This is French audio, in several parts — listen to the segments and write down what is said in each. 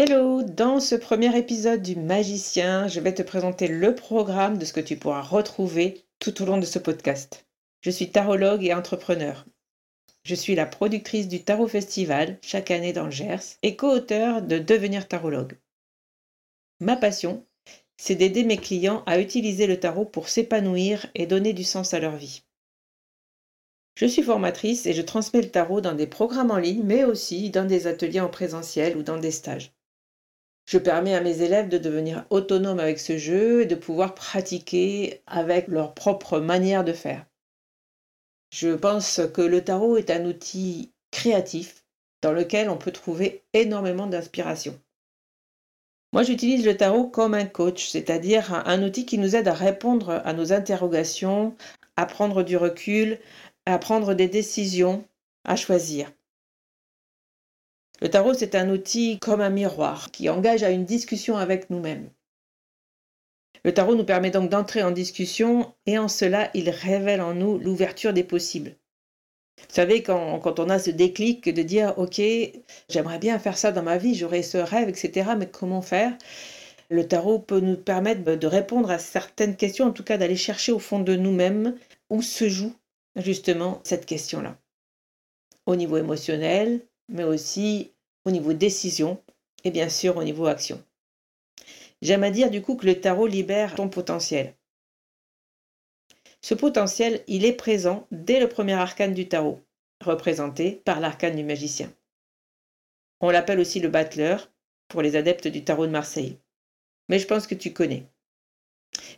Hello, dans ce premier épisode du Magicien, je vais te présenter le programme de ce que tu pourras retrouver tout au long de ce podcast. Je suis tarologue et entrepreneur. Je suis la productrice du Tarot Festival chaque année dans le Gers et co-auteur de Devenir tarologue. Ma passion, c'est d'aider mes clients à utiliser le tarot pour s'épanouir et donner du sens à leur vie. Je suis formatrice et je transmets le tarot dans des programmes en ligne, mais aussi dans des ateliers en présentiel ou dans des stages. Je permets à mes élèves de devenir autonomes avec ce jeu et de pouvoir pratiquer avec leur propre manière de faire. Je pense que le tarot est un outil créatif dans lequel on peut trouver énormément d'inspiration. Moi, j'utilise le tarot comme un coach, c'est-à-dire un outil qui nous aide à répondre à nos interrogations, à prendre du recul, à prendre des décisions, à choisir. Le tarot, c'est un outil comme un miroir qui engage à une discussion avec nous-mêmes. Le tarot nous permet donc d'entrer en discussion et en cela, il révèle en nous l'ouverture des possibles. Vous savez, quand, quand, on a ce déclic de dire, OK, j'aimerais bien faire ça dans ma vie, j'aurais ce rêve, etc., mais comment faire? Le tarot peut nous permettre de répondre à certaines questions, en tout cas d'aller chercher au fond de nous-mêmes où se joue justement cette question-là. Au niveau émotionnel, mais aussi au niveau décision et bien sûr au niveau action. J'aime à dire du coup que le tarot libère ton potentiel. Ce potentiel, il est présent dès le premier arcane du tarot, représenté par l'arcane du magicien. On l'appelle aussi le battleur pour les adeptes du tarot de Marseille. Mais je pense que tu connais.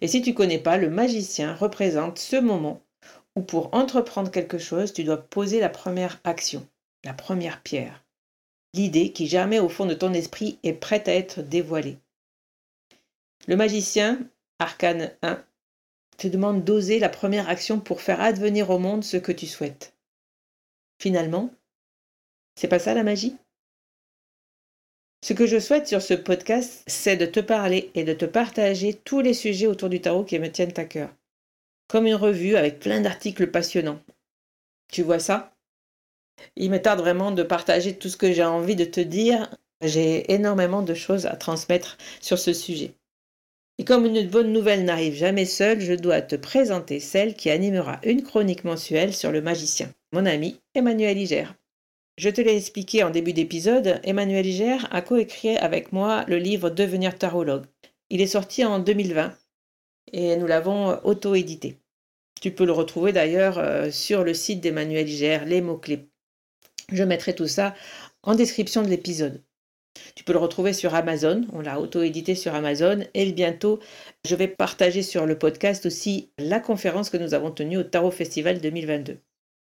Et si tu connais pas, le magicien représente ce moment où pour entreprendre quelque chose, tu dois poser la première action la première pierre. L'idée qui germait au fond de ton esprit est prête à être dévoilée. Le magicien, arcane 1, te demande d'oser la première action pour faire advenir au monde ce que tu souhaites. Finalement, c'est pas ça la magie? Ce que je souhaite sur ce podcast, c'est de te parler et de te partager tous les sujets autour du tarot qui me tiennent à cœur. Comme une revue avec plein d'articles passionnants. Tu vois ça? Il me tarde vraiment de partager tout ce que j'ai envie de te dire. J'ai énormément de choses à transmettre sur ce sujet. Et comme une bonne nouvelle n'arrive jamais seule, je dois te présenter celle qui animera une chronique mensuelle sur le magicien, mon ami Emmanuel Iger. Je te l'ai expliqué en début d'épisode, Emmanuel Iger a coécrit avec moi le livre Devenir tarologue. Il est sorti en 2020 et nous l'avons auto-édité. Tu peux le retrouver d'ailleurs euh, sur le site d'Emmanuel Iger, les mots-clés je mettrai tout ça en description de l'épisode. Tu peux le retrouver sur Amazon, on l'a auto-édité sur Amazon et bientôt je vais partager sur le podcast aussi la conférence que nous avons tenue au Tarot Festival 2022.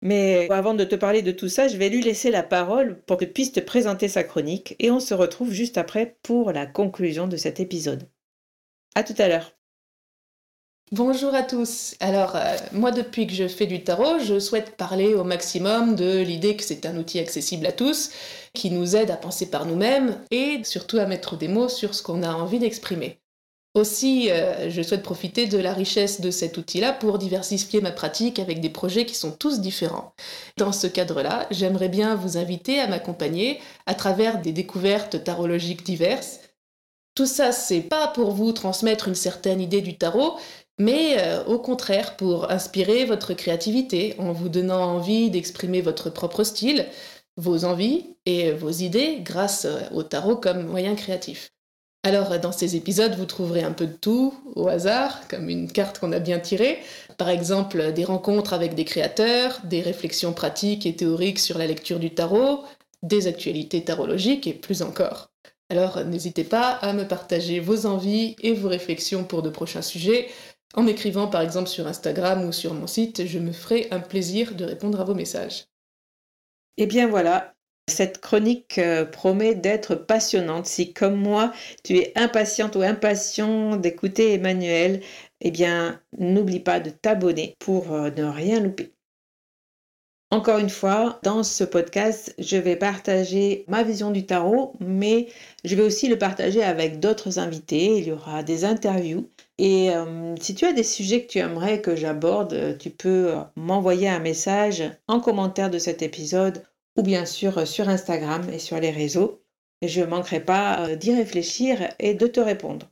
Mais avant de te parler de tout ça, je vais lui laisser la parole pour que puisse te présenter sa chronique et on se retrouve juste après pour la conclusion de cet épisode. À tout à l'heure. Bonjour à tous. Alors, euh, moi, depuis que je fais du tarot, je souhaite parler au maximum de l'idée que c'est un outil accessible à tous, qui nous aide à penser par nous-mêmes et surtout à mettre des mots sur ce qu'on a envie d'exprimer. Aussi, euh, je souhaite profiter de la richesse de cet outil-là pour diversifier ma pratique avec des projets qui sont tous différents. Dans ce cadre-là, j'aimerais bien vous inviter à m'accompagner à travers des découvertes tarologiques diverses. Tout ça, c'est pas pour vous transmettre une certaine idée du tarot, mais euh, au contraire pour inspirer votre créativité en vous donnant envie d'exprimer votre propre style, vos envies et vos idées grâce euh, au tarot comme moyen créatif. Alors, dans ces épisodes, vous trouverez un peu de tout, au hasard, comme une carte qu'on a bien tirée. Par exemple, des rencontres avec des créateurs, des réflexions pratiques et théoriques sur la lecture du tarot, des actualités tarologiques et plus encore. Alors, n'hésitez pas à me partager vos envies et vos réflexions pour de prochains sujets. En m'écrivant par exemple sur Instagram ou sur mon site, je me ferai un plaisir de répondre à vos messages. Eh bien voilà, cette chronique euh, promet d'être passionnante. Si, comme moi, tu es impatiente ou impatient d'écouter Emmanuel, eh bien, n'oublie pas de t'abonner pour euh, ne rien louper. Encore une fois, dans ce podcast, je vais partager ma vision du tarot, mais je vais aussi le partager avec d'autres invités. Il y aura des interviews. Et euh, si tu as des sujets que tu aimerais que j'aborde, tu peux m'envoyer un message en commentaire de cet épisode ou bien sûr euh, sur Instagram et sur les réseaux. Je ne manquerai pas euh, d'y réfléchir et de te répondre.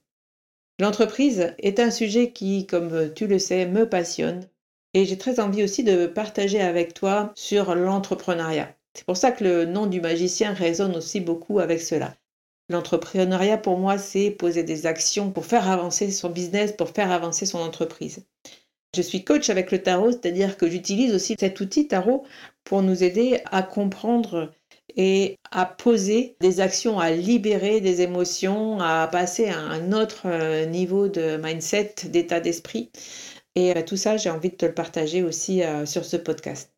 L'entreprise est un sujet qui, comme tu le sais, me passionne et j'ai très envie aussi de partager avec toi sur l'entrepreneuriat. C'est pour ça que le nom du magicien résonne aussi beaucoup avec cela. L'entrepreneuriat pour moi, c'est poser des actions pour faire avancer son business, pour faire avancer son entreprise. Je suis coach avec le tarot, c'est-à-dire que j'utilise aussi cet outil tarot pour nous aider à comprendre et à poser des actions, à libérer des émotions, à passer à un autre euh, niveau de mindset, d'état d'esprit. Et euh, tout ça, j'ai envie de te le partager aussi euh, sur ce podcast.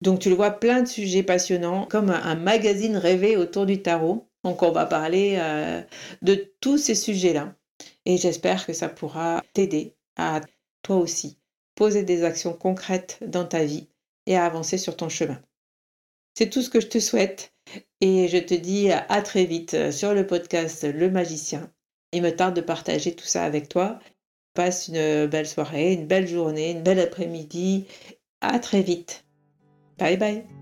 Donc tu le vois, plein de sujets passionnants, comme un magazine rêvé autour du tarot. Donc on va parler de tous ces sujets-là. Et j'espère que ça pourra t'aider à toi aussi, poser des actions concrètes dans ta vie et à avancer sur ton chemin. C'est tout ce que je te souhaite et je te dis à très vite sur le podcast Le Magicien. Il me tarde de partager tout ça avec toi. Passe une belle soirée, une belle journée, une belle après-midi. À très vite. Bye bye.